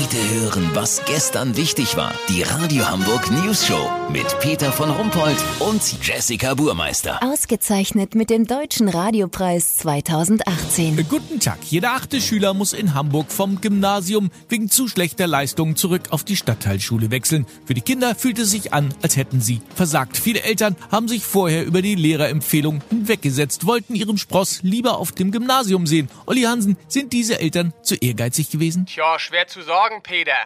Heute hören, was gestern wichtig war. Die Radio Hamburg News Show mit Peter von Rumpold und Jessica Burmeister. Ausgezeichnet mit dem Deutschen Radiopreis 2018. Guten Tag. Jeder achte Schüler muss in Hamburg vom Gymnasium wegen zu schlechter Leistungen zurück auf die Stadtteilschule wechseln. Für die Kinder fühlt es sich an, als hätten sie versagt. Viele Eltern haben sich vorher über die Lehrerempfehlung hinweggesetzt, wollten ihren Spross lieber auf dem Gymnasium sehen. Olli Hansen, sind diese Eltern zu ehrgeizig gewesen? Tja, schwer zu sagen, Peter.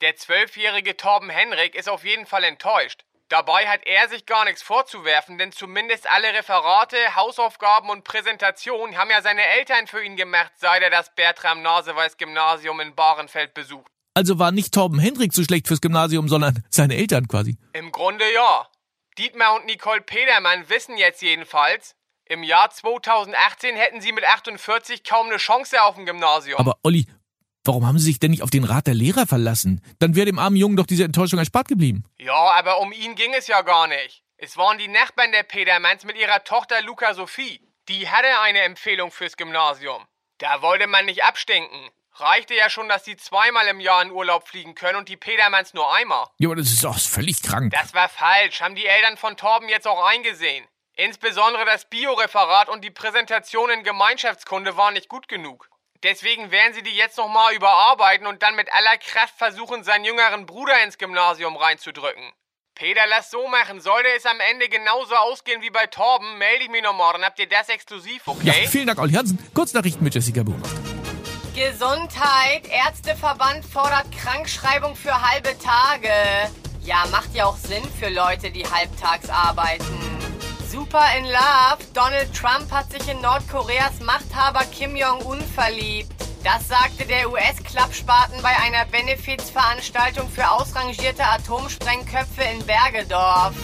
Der zwölfjährige Torben Henrik ist auf jeden Fall enttäuscht. Dabei hat er sich gar nichts vorzuwerfen, denn zumindest alle Referate, Hausaufgaben und Präsentationen haben ja seine Eltern für ihn gemacht, seit er das Bertram Naseweiß Gymnasium in Bahrenfeld besucht. Also war nicht Torben Hendrik so schlecht fürs Gymnasium, sondern seine Eltern quasi. Im Grunde ja. Dietmar und Nicole Petermann wissen jetzt jedenfalls, im Jahr 2018 hätten sie mit 48 kaum eine Chance auf dem Gymnasium. Aber Olli, Warum haben Sie sich denn nicht auf den Rat der Lehrer verlassen? Dann wäre dem armen Jungen doch diese Enttäuschung erspart geblieben. Ja, aber um ihn ging es ja gar nicht. Es waren die Nachbarn der Petermanns mit ihrer Tochter Luca Sophie. Die hatte eine Empfehlung fürs Gymnasium. Da wollte man nicht abstinken. Reichte ja schon, dass sie zweimal im Jahr in Urlaub fliegen können und die Petermanns nur einmal. Ja, aber das ist doch völlig krank. Das war falsch, haben die Eltern von Torben jetzt auch eingesehen. Insbesondere das Bioreferat und die Präsentation in Gemeinschaftskunde waren nicht gut genug. Deswegen werden sie die jetzt nochmal überarbeiten und dann mit aller Kraft versuchen, seinen jüngeren Bruder ins Gymnasium reinzudrücken. Peter, lass so machen. Sollte es am Ende genauso ausgehen wie bei Torben, melde ich mich nochmal. Dann habt ihr das exklusiv, okay? Ja, vielen Dank, Olli Hansen. Kurznachrichten mit Jessica Boom. Gesundheit. Ärzteverband fordert Krankschreibung für halbe Tage. Ja, macht ja auch Sinn für Leute, die halbtags arbeiten. Super in Love. Donald Trump hat sich in Nordkoreas Machthaber Kim Jong-un verliebt. Das sagte der US-Klappspaten bei einer Benefizveranstaltung für ausrangierte Atomsprengköpfe in Bergedorf.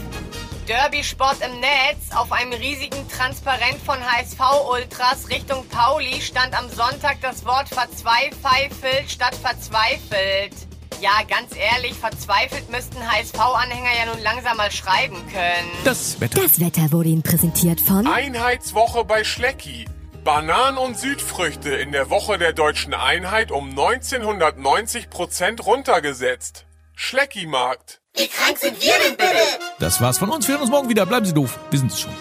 Derby-Sport im Netz. Auf einem riesigen Transparent von HSV-Ultras Richtung Pauli stand am Sonntag das Wort verzweifelt statt verzweifelt. Ja, ganz ehrlich, verzweifelt müssten HSV-Anhänger ja nun langsam mal schreiben können. Das Wetter. Das Wetter wurde Ihnen präsentiert von Einheitswoche bei Schlecki. Bananen und Südfrüchte in der Woche der deutschen Einheit um 1990 Prozent runtergesetzt. Schlecki-Markt. Wie krank sind wir denn bitte? Das war's von uns. Wir hören uns morgen wieder. Bleiben Sie doof. Wir sind es schon.